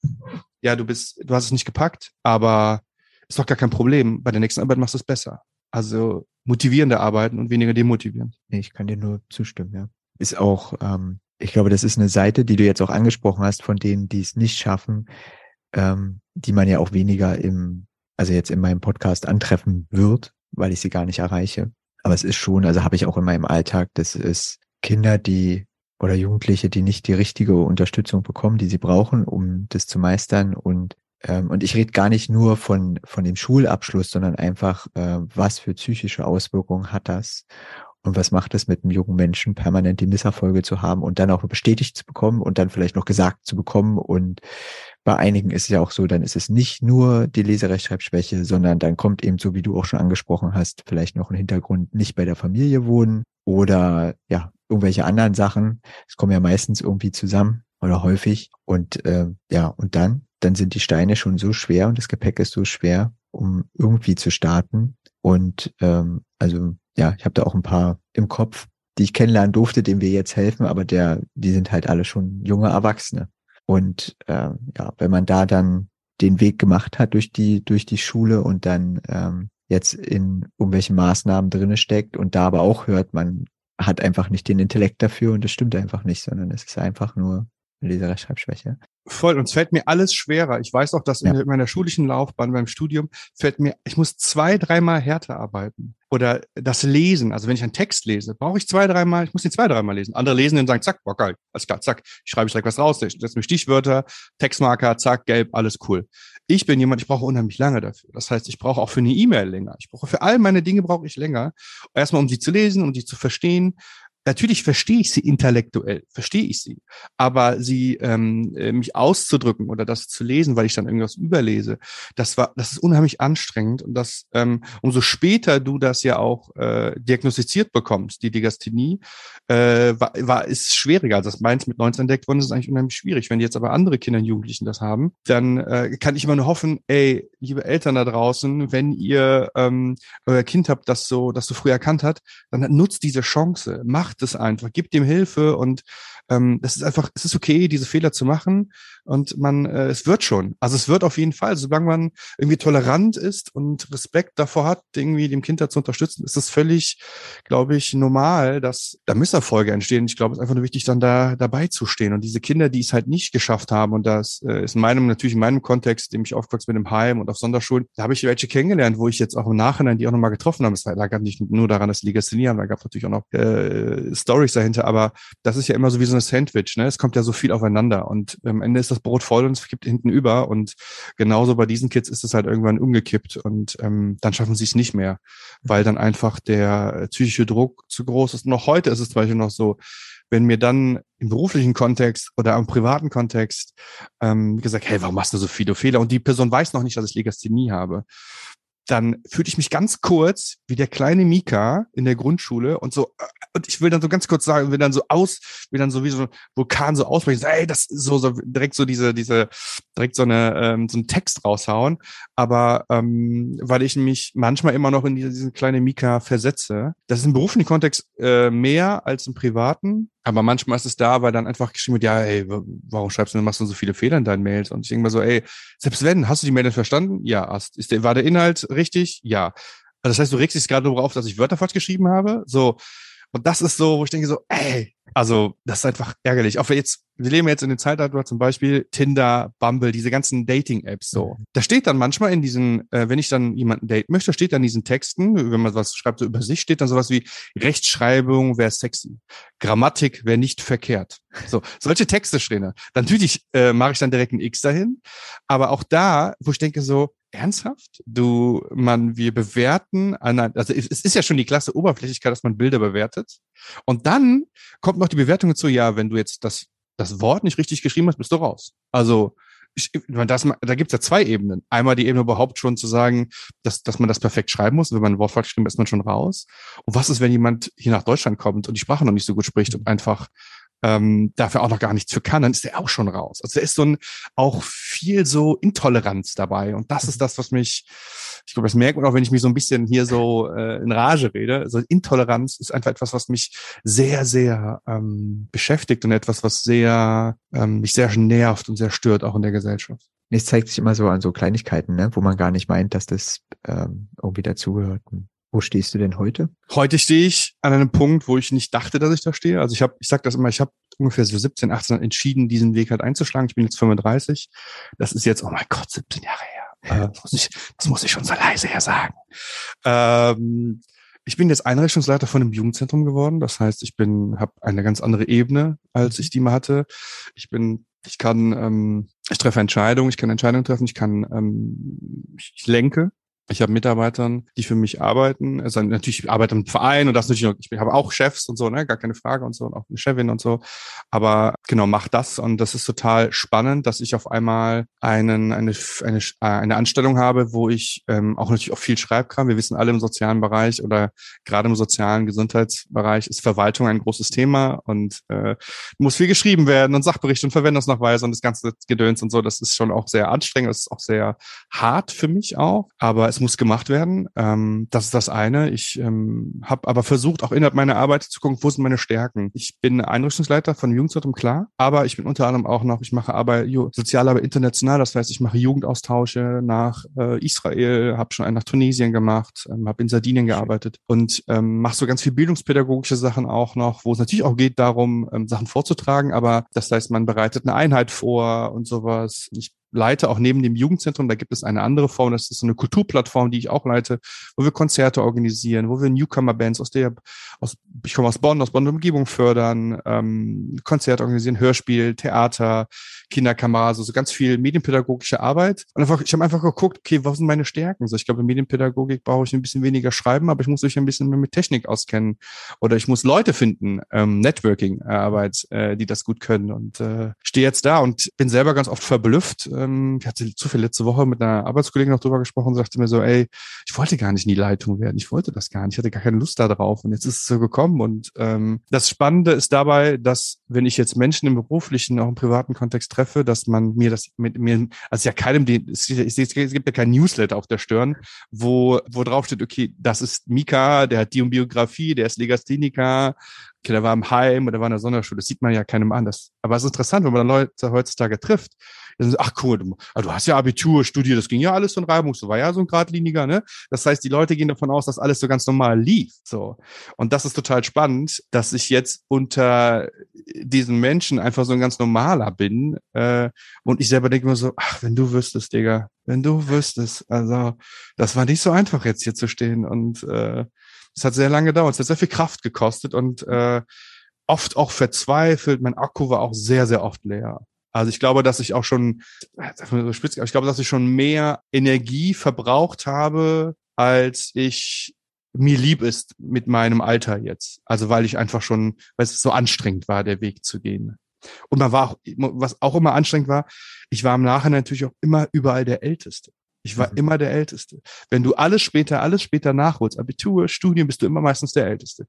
ja, du bist, du hast es nicht gepackt, aber ist doch gar kein Problem. Bei der nächsten Arbeit machst du es besser. Also motivierende Arbeiten und weniger demotivierend. Ich kann dir nur zustimmen, ja. Ist auch, ähm, ich glaube, das ist eine Seite, die du jetzt auch angesprochen hast, von denen, die es nicht schaffen, ähm, die man ja auch weniger im, also jetzt in meinem Podcast antreffen wird, weil ich sie gar nicht erreiche. Aber es ist schon, also habe ich auch in meinem Alltag, das ist Kinder, die oder Jugendliche, die nicht die richtige Unterstützung bekommen, die sie brauchen, um das zu meistern. Und, ähm, und ich rede gar nicht nur von, von dem Schulabschluss, sondern einfach, äh, was für psychische Auswirkungen hat das? Und was macht es mit einem jungen Menschen, permanent die Misserfolge zu haben und dann auch bestätigt zu bekommen und dann vielleicht noch gesagt zu bekommen? Und bei einigen ist es ja auch so, dann ist es nicht nur die Leserechtschreibschwäche, sondern dann kommt eben, so wie du auch schon angesprochen hast, vielleicht noch ein Hintergrund, nicht bei der Familie wohnen oder ja, irgendwelche anderen Sachen. Es kommen ja meistens irgendwie zusammen oder häufig. Und äh, ja, und dann, dann sind die Steine schon so schwer und das Gepäck ist so schwer, um irgendwie zu starten. Und ähm, also ja, ich habe da auch ein paar im Kopf, die ich kennenlernen durfte, denen wir jetzt helfen, aber der, die sind halt alle schon junge Erwachsene. Und äh, ja, wenn man da dann den Weg gemacht hat durch die durch die Schule und dann ähm, jetzt in irgendwelchen Maßnahmen drinne steckt und da aber auch hört, man hat einfach nicht den Intellekt dafür und das stimmt einfach nicht, sondern es ist einfach nur Leserechtschreibschwäche. Voll. Und es fällt mir alles schwerer. Ich weiß auch, dass ja. in meiner schulischen Laufbahn beim Studium fällt mir, ich muss zwei, dreimal härter arbeiten. Oder das Lesen. Also wenn ich einen Text lese, brauche ich zwei, dreimal, ich muss den zwei, dreimal lesen. Andere lesen und sagen, zack, boah, geil, alles klar, zack, ich schreibe direkt was raus, ich setze mir Stichwörter, Textmarker, zack, gelb, alles cool. Ich bin jemand, ich brauche unheimlich lange dafür. Das heißt, ich brauche auch für eine E-Mail länger. Ich brauche für all meine Dinge brauche ich länger. Erstmal, um sie zu lesen, um sie zu verstehen, natürlich verstehe ich sie intellektuell, verstehe ich sie, aber sie ähm, äh, mich auszudrücken oder das zu lesen, weil ich dann irgendwas überlese, das war, das ist unheimlich anstrengend und das ähm, umso später du das ja auch äh, diagnostiziert bekommst, die Digasthenie, äh, war, war ist schwieriger. Also das meins mit 19 entdeckt worden ist eigentlich unheimlich schwierig. Wenn jetzt aber andere Kinder und Jugendlichen das haben, dann äh, kann ich immer nur hoffen, ey, liebe Eltern da draußen, wenn ihr ähm, euer Kind habt, das so, das so früh erkannt hat, dann nutzt diese Chance, macht macht es einfach, gibt ihm Hilfe und ähm, das ist einfach, es ist okay, diese Fehler zu machen und man, äh, es wird schon. Also es wird auf jeden Fall, solange man irgendwie tolerant ist und Respekt davor hat, irgendwie dem Kind da zu unterstützen, ist es völlig, glaube ich, normal, dass da Misserfolge entstehen. Ich glaube, es ist einfach nur wichtig, dann da dabei zu stehen. Und diese Kinder, die es halt nicht geschafft haben, und das äh, ist in meinem, natürlich in meinem Kontext, dem ich aufgewachsen bin im Heim und auf Sonderschulen, da habe ich welche kennengelernt, wo ich jetzt auch im Nachhinein die auch nochmal getroffen habe. Es lag nicht nur daran, dass die Legasthenie haben, da gab es natürlich auch noch äh, Stories dahinter, aber das ist ja immer so wie so eine Sandwich, ne? Es kommt ja so viel aufeinander und am Ende ist das Brot voll und es kippt hinten über und genauso bei diesen Kids ist es halt irgendwann umgekippt und ähm, dann schaffen sie es nicht mehr, weil dann einfach der psychische Druck zu groß ist. Noch heute ist es zum Beispiel noch so, wenn mir dann im beruflichen Kontext oder im privaten Kontext ähm, gesagt, hey, warum machst du so viele Fehler? Und die Person weiß noch nicht, dass ich Legasthenie habe dann fühlte ich mich ganz kurz wie der kleine Mika in der Grundschule und so, äh, und ich will dann so ganz kurz sagen, will dann so aus, will dann so wie so ein Vulkan so ausbrechen, ey, das so, so direkt so diese, diese, direkt so eine, ähm, so einen Text raushauen. Aber ähm, weil ich mich manchmal immer noch in diese, diese kleine Mika versetze, das ist im beruflichen Kontext äh, mehr als im privaten, Aber manchmal ist es da, weil dann einfach geschrieben wird, ja, ey, warum schreibst du, machst du so viele Fehler in deinen Mails? Und ich denke mal so, ey, selbst wenn, hast du die Mail denn verstanden? Ja. Hast, ist der, war der Inhalt richtig? Ja. Also das heißt, du regst dich gerade darüber auf, dass ich Wörter falsch geschrieben habe? So. Und das ist so, wo ich denke so, ey, also das ist einfach ärgerlich. Auch wir jetzt, wir leben jetzt in den Zeitalter zum Beispiel Tinder, Bumble, diese ganzen Dating-Apps so. Mhm. Da steht dann manchmal in diesen, äh, wenn ich dann jemanden date möchte, steht dann in diesen Texten, wenn man was schreibt so über sich, steht dann sowas wie Rechtschreibung wäre sexy, Grammatik wäre nicht verkehrt. So, solche Texte stehen da. Dann natürlich äh, mache ich dann direkt ein X dahin. Aber auch da, wo ich denke so, ernsthaft? Du, man, wir bewerten, also es ist ja schon die klasse Oberflächlichkeit, dass man Bilder bewertet. Und dann kommt noch die Bewertung dazu, ja, wenn du jetzt das, das Wort nicht richtig geschrieben hast, bist du raus. Also, ich, das, da gibt's ja zwei Ebenen. Einmal die Ebene überhaupt schon zu sagen, dass, dass man das perfekt schreiben muss. Wenn man ein Wort falsch schreibt, ist man schon raus. Und was ist, wenn jemand hier nach Deutschland kommt und die Sprache noch nicht so gut spricht und einfach ähm, dafür auch noch gar nichts für kann, dann ist der auch schon raus. Also da ist so ein auch viel so Intoleranz dabei. Und das ist mhm. das, was mich, ich glaube, das merkt man auch, wenn ich mich so ein bisschen hier so äh, in Rage rede. Also Intoleranz ist einfach etwas, was mich sehr, sehr ähm, beschäftigt und etwas, was sehr, ähm, mich sehr nervt und sehr stört, auch in der Gesellschaft. Es zeigt sich immer so an so Kleinigkeiten, ne, wo man gar nicht meint, dass das ähm, irgendwie dazugehört. Wo stehst du denn heute? Heute stehe ich an einem Punkt, wo ich nicht dachte, dass ich da stehe. Also ich habe, ich sage das immer, ich habe ungefähr so 17, 18 entschieden, diesen Weg halt einzuschlagen. Ich bin jetzt 35. Das ist jetzt, oh mein Gott, 17 Jahre her. Äh, das, muss ich, das muss ich schon so leise her sagen. Ähm, ich bin jetzt Einrichtungsleiter von einem Jugendzentrum geworden. Das heißt, ich bin, habe eine ganz andere Ebene, als ich die mal hatte. Ich bin, ich kann, ähm, ich treffe Entscheidungen, ich kann Entscheidungen treffen, ich kann, ähm, ich lenke ich habe Mitarbeitern, die für mich arbeiten. Also natürlich ich arbeite im Verein und das natürlich noch, ich habe auch Chefs und so, ne, gar keine Frage und so und auch eine Chefin und so. Aber genau, mach das und das ist total spannend, dass ich auf einmal einen, eine, eine, eine Anstellung habe, wo ich ähm, auch natürlich auch viel Schreibkram. Wir wissen alle im sozialen Bereich oder gerade im sozialen Gesundheitsbereich ist Verwaltung ein großes Thema und äh, muss viel geschrieben werden und Sachberichte und Verwendungsnachweise und das ganze Gedöns und so. Das ist schon auch sehr anstrengend, das ist auch sehr hart für mich auch. Aber es muss gemacht werden. Ähm, das ist das eine. Ich ähm, habe aber versucht, auch innerhalb meiner Arbeit zu gucken, wo sind meine Stärken. Ich bin Einrichtungsleiter von Jugendzentrum, klar, aber ich bin unter anderem auch noch, ich mache Arbeit, Sozialarbeit international, das heißt, ich mache Jugendaustausche nach äh, Israel, habe schon einen nach Tunesien gemacht, ähm, habe in Sardinien gearbeitet und ähm, mache so ganz viel bildungspädagogische Sachen auch noch, wo es natürlich auch geht darum, ähm, Sachen vorzutragen, aber das heißt, man bereitet eine Einheit vor und sowas. Ich leite auch neben dem Jugendzentrum, da gibt es eine andere Form, das ist so eine Kulturplattform, die ich auch leite, wo wir Konzerte organisieren, wo wir Newcomer-Bands aus der, aus, ich komme aus Bonn, aus Bonn Umgebung fördern, ähm, Konzerte organisieren, Hörspiel, Theater, Kinderkamera, so, so ganz viel medienpädagogische Arbeit. Und einfach, ich habe einfach geguckt, okay, was sind meine Stärken? So, ich glaube, in Medienpädagogik brauche ich ein bisschen weniger schreiben, aber ich muss mich ein bisschen mehr mit Technik auskennen. Oder ich muss Leute finden, ähm, Networking-Arbeit, äh, die das gut können. Und äh, stehe jetzt da und bin selber ganz oft verblüfft. Ähm, ich hatte zufällig letzte Woche mit einer Arbeitskollegin noch drüber gesprochen und sagte mir so, ey, ich wollte gar nicht in die Leitung werden. Ich wollte das gar nicht. Ich hatte gar keine Lust da drauf. Und jetzt ist es so gekommen. Und ähm, das Spannende ist dabei, dass wenn ich jetzt Menschen im beruflichen, auch im privaten Kontext treffe, dass man mir das mit mir, also ja keinem, es, es gibt ja kein Newsletter auf der Stirn, wo, wo drauf steht, okay, das ist Mika, der hat die und Biografie, der ist Legastheniker, okay, der war im Heim oder war in der Sonderschule, das sieht man ja keinem an. Das, aber es ist interessant, wenn man dann Leute heutzutage trifft, dann, ach cool, du, also du hast ja Abitur studiert, das ging ja alles so Reibung, so war ja so ein geradliniger, ne? Das heißt, die Leute gehen davon aus, dass alles so ganz normal lief. So. Und das ist total spannend, dass ich jetzt unter diesen Menschen einfach so ein ganz normaler bin. Äh, und ich selber denke mir so, ach, wenn du wüsstest, Digga, wenn du wüsstest, also das war nicht so einfach jetzt hier zu stehen. Und äh, es hat sehr lange gedauert, es hat sehr viel Kraft gekostet und äh, oft auch verzweifelt. Mein Akku war auch sehr, sehr oft leer. Also ich glaube, dass ich auch schon, ich glaube, dass ich schon mehr Energie verbraucht habe, als ich mir lieb ist mit meinem Alter jetzt. Also weil ich einfach schon, weil es so anstrengend war, der Weg zu gehen. Und man war auch, was auch immer anstrengend war, ich war im Nachhinein natürlich auch immer überall der Älteste. Ich war mhm. immer der Älteste. Wenn du alles später, alles später nachholst, Abitur, Studium, bist du immer meistens der Älteste.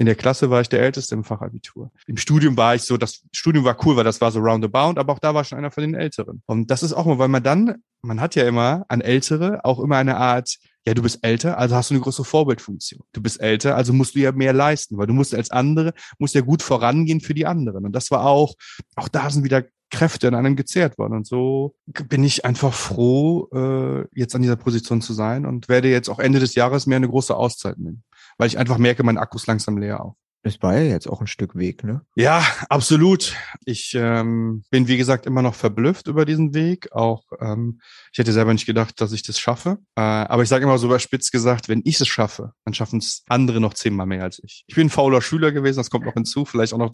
In der Klasse war ich der Älteste im Fachabitur. Im Studium war ich so, das Studium war cool, weil das war so roundabout, aber auch da war schon einer von den Älteren. Und das ist auch mal, weil man dann, man hat ja immer an Ältere auch immer eine Art, Ja, du bist älter, also hast du eine größere Vorbildfunktion. Du bist älter, also musst du ja mehr leisten, weil du musst als andere, musst ja gut vorangehen für die anderen. Und das war auch, auch da sind wieder Kräfte in einem gezehrt worden. Und so bin ich einfach froh, äh, jetzt an dieser Position zu sein und werde jetzt auch Ende des Jahres mir eine große Auszeit nehmen, weil ich einfach merke, mein Akku ist langsam leer auch. Das war ja jetzt auch ein Stück Weg, ne? Ja, absolut. Ich ähm, bin, wie gesagt, immer noch verblüfft über diesen Weg. Auch ähm, ich hätte selber nicht gedacht, dass ich das schaffe. Äh, aber ich sage immer so überspitzt gesagt, wenn ich es schaffe, dann schaffen es andere noch zehnmal mehr als ich. Ich bin ein fauler Schüler gewesen, das kommt noch hinzu, vielleicht auch noch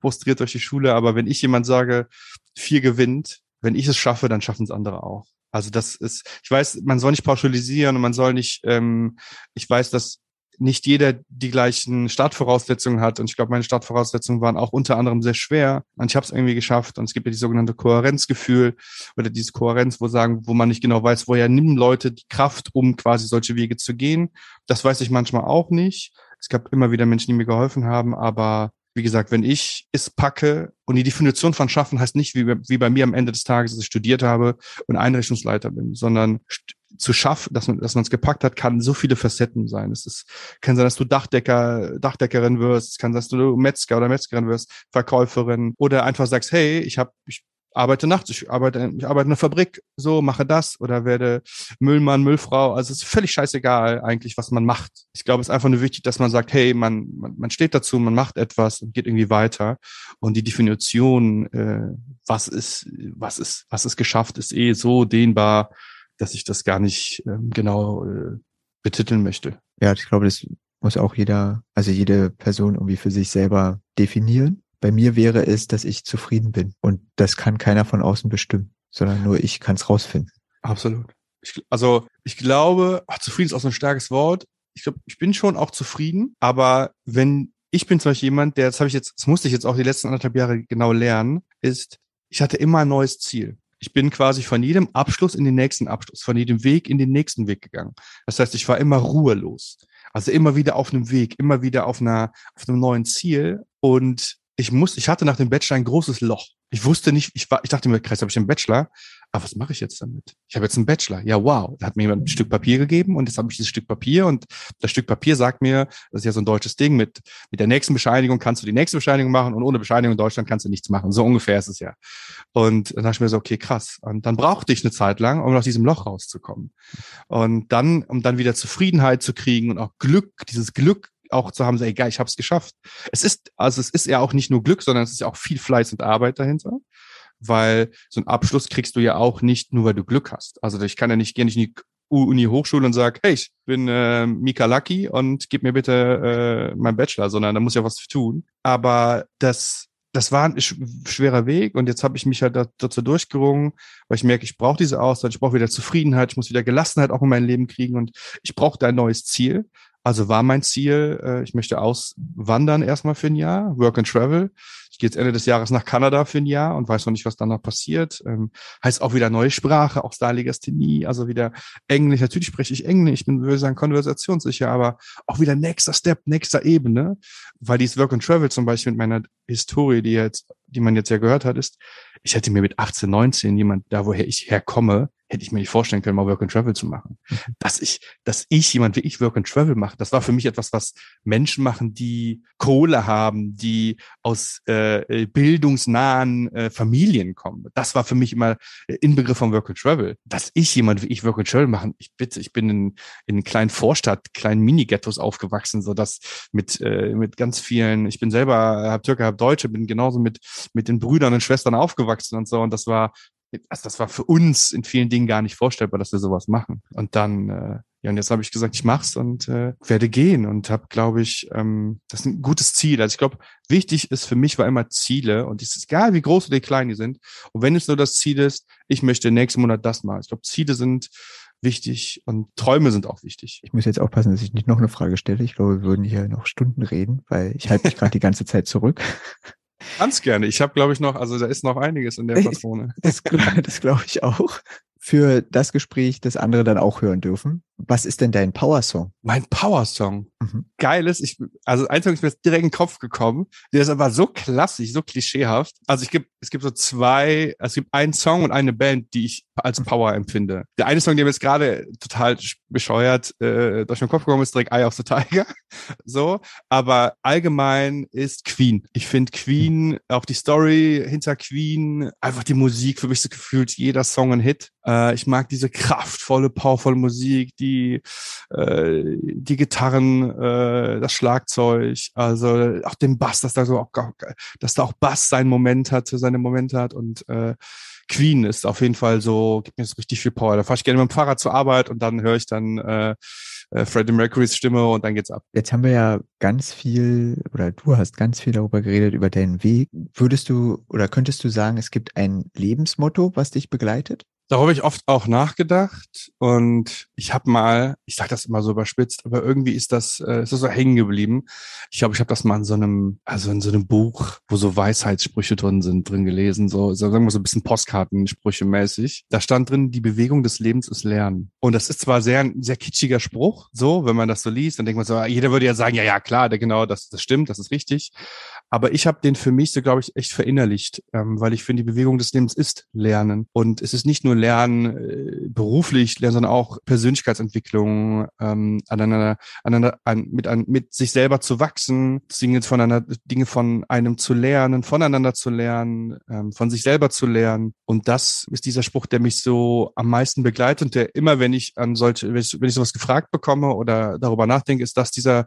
frustriert durch die Schule. Aber wenn ich jemand sage, vier gewinnt, wenn ich es schaffe, dann schaffen es andere auch. Also das ist, ich weiß, man soll nicht pauschalisieren und man soll nicht, ähm, ich weiß, dass nicht jeder die gleichen Startvoraussetzungen hat. Und ich glaube, meine Startvoraussetzungen waren auch unter anderem sehr schwer. Und ich habe es irgendwie geschafft. Und es gibt ja die sogenannte Kohärenzgefühl oder dieses Kohärenz, wo sagen, wo man nicht genau weiß, woher nehmen Leute die Kraft, um quasi solche Wege zu gehen. Das weiß ich manchmal auch nicht. Es gab immer wieder Menschen, die mir geholfen haben, aber wie gesagt, wenn ich es packe und die Definition von Schaffen heißt nicht wie, wie bei mir am Ende des Tages, dass ich studiert habe und Einrichtungsleiter bin, sondern zu schaffen, dass man, dass man es gepackt hat, kann so viele Facetten sein. Es ist, kann sein, dass du Dachdecker, Dachdeckerin wirst, es kann sein, dass du Metzger oder Metzgerin wirst, Verkäuferin oder einfach sagst, hey, ich habe, ich arbeite nachts, ich arbeite, ich arbeite in einer Fabrik, so, mache das oder werde Müllmann, Müllfrau. Also es ist völlig scheißegal eigentlich, was man macht. Ich glaube, es ist einfach nur wichtig, dass man sagt, hey, man, man, man steht dazu, man macht etwas und geht irgendwie weiter. Und die Definition, äh, was ist, was ist, was ist geschafft, ist eh so dehnbar dass ich das gar nicht ähm, genau äh, betiteln möchte. Ja, ich glaube, das muss auch jeder, also jede Person irgendwie für sich selber definieren. Bei mir wäre es, dass ich zufrieden bin. Und das kann keiner von außen bestimmen, sondern nur ich kann es rausfinden. Absolut. Ich, also ich glaube, ach, zufrieden ist auch so ein starkes Wort. Ich glaube, ich bin schon auch zufrieden, aber wenn ich bin zum Beispiel jemand, der, das habe ich jetzt, das musste ich jetzt auch die letzten anderthalb Jahre genau lernen, ist, ich hatte immer ein neues Ziel ich bin quasi von jedem Abschluss in den nächsten Abschluss, von jedem Weg in den nächsten Weg gegangen. Das heißt, ich war immer ruhelos. Also immer wieder auf einem Weg, immer wieder auf einer, auf einem neuen Ziel. Und ich muss, ich hatte nach dem Bachelor ein großes Loch. Ich wusste nicht, ich war, ich dachte mir, Kreis, habe ich einen Bachelor? Aber was mache ich jetzt damit? Ich habe jetzt einen Bachelor. Ja, wow. Da hat mir jemand ein Stück Papier gegeben und jetzt habe ich dieses Stück Papier und das Stück Papier sagt mir, das ist ja so ein deutsches Ding, mit, mit der nächsten Bescheinigung kannst du die nächste Bescheinigung machen und ohne Bescheinigung in Deutschland kannst du nichts machen. So ungefähr ist es ja. Und dann dachte ich mir so, okay, krass. Und dann brauchte ich eine Zeit lang, um aus diesem Loch rauszukommen. Und dann, um dann wieder Zufriedenheit zu kriegen und auch Glück, dieses Glück auch zu haben, so, egal, ich habe es geschafft. Es ist, also es ist ja auch nicht nur Glück, sondern es ist ja auch viel Fleiß und Arbeit dahinter weil so einen Abschluss kriegst du ja auch nicht nur, weil du Glück hast. Also ich kann ja nicht, gerne nicht in die Uni Hochschule und sag, hey, ich bin äh, Mika Lucky und gib mir bitte äh, meinen Bachelor, sondern da muss ja was tun. Aber das das war ein schwerer Weg und jetzt habe ich mich halt dazu durchgerungen, weil ich merke, ich brauche diese Auszeit, ich brauche wieder Zufriedenheit, ich muss wieder Gelassenheit auch in mein Leben kriegen und ich brauche da ein neues Ziel. Also war mein Ziel, äh, ich möchte auswandern erstmal für ein Jahr, Work and Travel. Gehe jetzt Ende des Jahres nach Kanada für ein Jahr und weiß noch nicht, was dann noch passiert. Ähm, heißt auch wieder neue Sprache, auch Starlegasthenie, also wieder Englisch. Natürlich spreche ich Englisch, ich bin, würde sagen, konversationssicher, aber auch wieder nächster Step, nächster Ebene, weil dieses Work and Travel zum Beispiel mit meiner Historie, die jetzt, die man jetzt ja gehört hat, ist, ich hätte mir mit 18, 19 jemand, da woher ich herkomme, hätte ich mir nicht vorstellen können, mal Work and Travel zu machen. Mhm. Dass ich, dass ich jemand wie ich Work and Travel mache, das war für mich etwas, was Menschen machen, die Kohle haben, die aus äh, bildungsnahen äh, Familien kommen. Das war für mich immer Inbegriff von Work and Travel. Dass ich jemand wie ich Work and Travel machen, ich bitte, ich bin in, in einer kleinen Vorstadt, kleinen Mini-Ghettos aufgewachsen, so dass mit äh, mit ganz vielen, ich bin selber hab Türke, hab Deutsche, bin genauso mit mit den Brüdern und Schwestern aufgewachsen und so und das war also das war für uns in vielen Dingen gar nicht vorstellbar, dass wir sowas machen. Und dann, äh, ja, und jetzt habe ich gesagt, ich mach's und äh, werde gehen und habe, glaube ich, ähm, das ist ein gutes Ziel. Also ich glaube, wichtig ist für mich war immer Ziele und es ist egal, wie groß oder wie klein die sind. Und wenn es nur das Ziel ist, ich möchte nächsten Monat das machen. Ich glaube, Ziele sind wichtig und Träume sind auch wichtig. Ich muss jetzt aufpassen, dass ich nicht noch eine Frage stelle. Ich glaube, wir würden hier noch Stunden reden, weil ich halte mich gerade die ganze Zeit zurück. Ganz gerne. Ich habe, glaube ich, noch, also da ist noch einiges in der Patrone. das, das glaube ich auch. Für das Gespräch, das andere dann auch hören dürfen. Was ist denn dein Power-Song? Mein Power-Song. Mhm. Geiles. Ich, also ein Song ist mir jetzt direkt in den Kopf gekommen. Der ist aber so klassisch, so klischeehaft. Also ich gibt, es gibt so zwei, also es gibt einen Song und eine Band, die ich als mhm. Power empfinde. Der eine Song, der mir jetzt gerade total bescheuert äh, durch den Kopf gekommen ist, direkt Eye of the Tiger. so. Aber allgemein ist Queen. Ich finde Queen, auch die Story hinter Queen, einfach die Musik, für mich so gefühlt jeder Song ein Hit. Äh, ich mag diese kraftvolle, powervolle Musik, die, äh, die Gitarren, äh, das Schlagzeug, also auch den Bass, dass da so auch, dass da auch Bass seinen Moment hat, seine Momente hat und äh, Queen ist auf jeden Fall so, gibt mir so richtig viel Power. Da fahre ich gerne mit dem Fahrrad zur Arbeit und dann höre ich dann äh, äh, Freddie Mercurys Stimme und dann geht's ab. Jetzt haben wir ja ganz viel oder du hast ganz viel darüber geredet, über deinen Weg. Würdest du oder könntest du sagen, es gibt ein Lebensmotto, was dich begleitet? Darüber habe ich oft auch nachgedacht und ich habe mal, ich sage das immer so überspitzt, aber irgendwie ist das, äh, ist das so hängen geblieben. Ich glaube, ich habe das mal in so einem, also in so einem Buch, wo so Weisheitssprüche drin sind, drin gelesen, so sagen wir so ein bisschen Postkartensprüche mäßig. Da stand drin, die Bewegung des Lebens ist Lernen. Und das ist zwar sehr sehr kitschiger Spruch, so, wenn man das so liest, dann denkt man so, jeder würde ja sagen, ja, ja, klar, genau, das, das stimmt, das ist richtig. Aber ich habe den für mich so, glaube ich, echt verinnerlicht, ähm, weil ich finde, die Bewegung des Lebens ist Lernen. Und es ist nicht nur Lernen äh, beruflich, lernen, sondern auch Persönlichkeitsentwicklung, ähm, aneinander, aneinander, an, mit, an, mit sich selber zu wachsen, Dinge voneinander, Dinge von einem zu lernen, voneinander zu lernen, ähm, von sich selber zu lernen. Und das ist dieser Spruch, der mich so am meisten begleitet und der immer, wenn ich an solche, wenn ich, sowas gefragt bekomme oder darüber nachdenke, ist das dieser,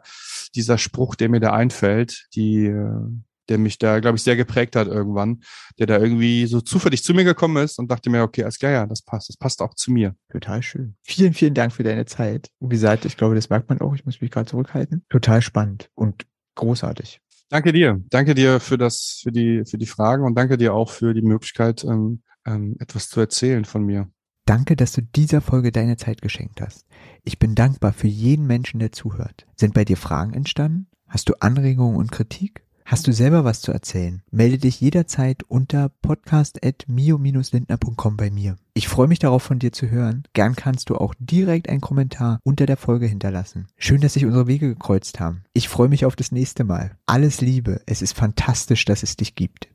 dieser Spruch, der mir da einfällt, die, äh, der mich da, glaube ich, sehr geprägt hat irgendwann, der da irgendwie so zufällig zu mir gekommen ist und dachte mir, okay, alles klar, ja, das passt, das passt auch zu mir. Total schön. Vielen, vielen Dank für deine Zeit. Und wie gesagt, ich glaube, das merkt man auch, ich muss mich gerade zurückhalten. Total spannend und großartig. Danke dir. Danke dir für das, für die, für die Fragen und danke dir auch für die Möglichkeit, ähm, ähm, etwas zu erzählen von mir. Danke, dass du dieser Folge deine Zeit geschenkt hast. Ich bin dankbar für jeden Menschen, der zuhört. Sind bei dir Fragen entstanden? Hast du Anregungen und Kritik? Hast du selber was zu erzählen? Melde dich jederzeit unter podcast.mio-lindner.com bei mir. Ich freue mich darauf, von dir zu hören. Gern kannst du auch direkt einen Kommentar unter der Folge hinterlassen. Schön, dass sich unsere Wege gekreuzt haben. Ich freue mich auf das nächste Mal. Alles Liebe. Es ist fantastisch, dass es dich gibt.